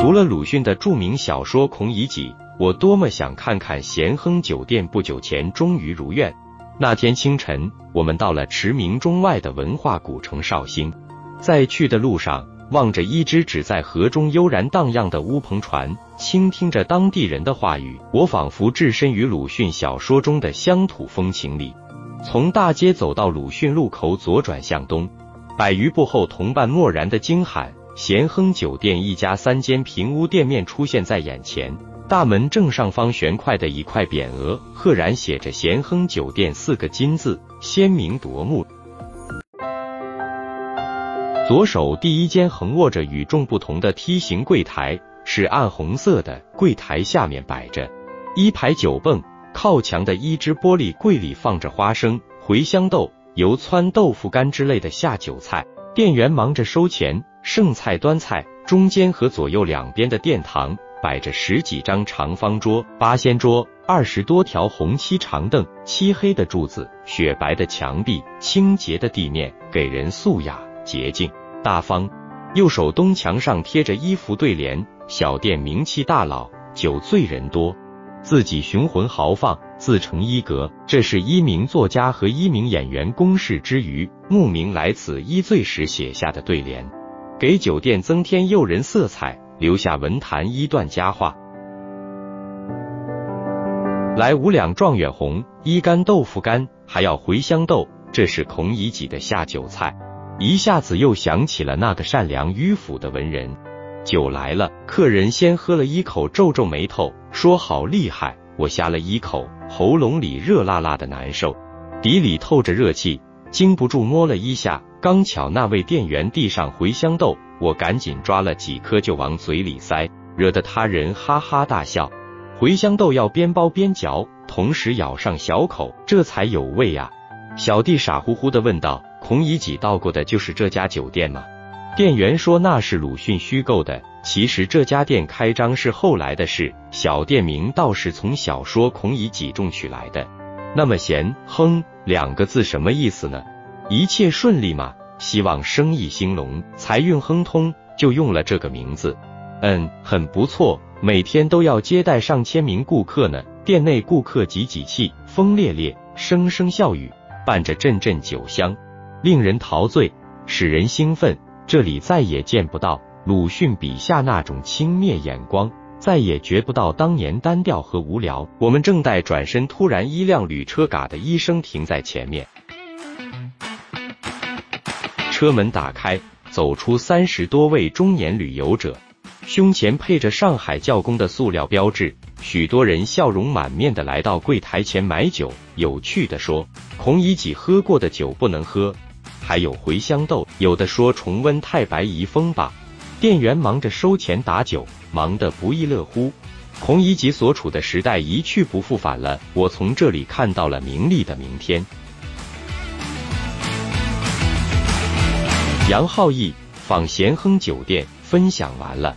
读了鲁迅的著名小说《孔乙己》，我多么想看看咸亨酒店。不久前终于如愿。那天清晨，我们到了驰名中外的文化古城绍兴，在去的路上，望着一只只在河中悠然荡漾的乌篷船，倾听着当地人的话语，我仿佛置身于鲁迅小说中的乡土风情里。从大街走到鲁迅路口，左转向东，百余步后，同伴蓦然的惊喊。咸亨酒店一家三间平屋店面出现在眼前，大门正上方悬块的一块匾额，赫然写着“咸亨酒店”四个金字，鲜明夺目。左手第一间横卧着与众不同的梯形柜台，是暗红色的，柜台下面摆着一排酒泵，靠墙的一只玻璃柜里放着花生、茴香豆、油汆、豆腐干之类的下酒菜，店员忙着收钱。剩菜端菜，中间和左右两边的殿堂摆着十几张长方桌、八仙桌，二十多条红漆长凳，漆黑的柱子，雪白的墙壁，清洁的地面，给人素雅、洁净、大方。右手东墙上贴着一幅对联：“小店名气大老，酒醉人多，自己雄浑豪放，自成一格。”这是一名作家和一名演员公事之余，慕名来此一醉时写下的对联。给酒店增添诱人色彩，留下文坛一段佳话。来五两状元红，一干豆腐干，还要茴香豆，这是孔乙己的下酒菜。一下子又想起了那个善良迂腐的文人。酒来了，客人先喝了一口，皱皱眉头，说好厉害。我呷了一口，喉咙里热辣辣的难受，鼻里透着热气，禁不住摸了一下。刚巧那位店员递上茴香豆，我赶紧抓了几颗就往嘴里塞，惹得他人哈哈大笑。茴香豆要边剥边嚼，同时咬上小口，这才有味呀。小弟傻乎乎的问道：“孔乙己到过的就是这家酒店吗？”店员说：“那是鲁迅虚构的，其实这家店开张是后来的事，小店名倒是从小说《孔乙己》中取来的。”那么“咸亨”两个字什么意思呢？一切顺利吗？希望生意兴隆，财运亨通，就用了这个名字。嗯，很不错，每天都要接待上千名顾客呢。店内顾客挤挤气，风烈烈，声声笑语，伴着阵阵酒香，令人陶醉，使人兴奋。这里再也见不到鲁迅笔下那种轻蔑眼光，再也觉不到当年单调和无聊。我们正待转身，突然一辆旅车嘎的一声停在前面。车门打开，走出三十多位中年旅游者，胸前配着上海教工的塑料标志。许多人笑容满面的来到柜台前买酒，有趣的说：“孔乙己喝过的酒不能喝。”还有茴香豆，有的说重温太白遗风吧。店员忙着收钱打酒，忙得不亦乐乎。孔乙己所处的时代一去不复返了，我从这里看到了名利的明天。杨浩义访咸亨酒店，分享完了。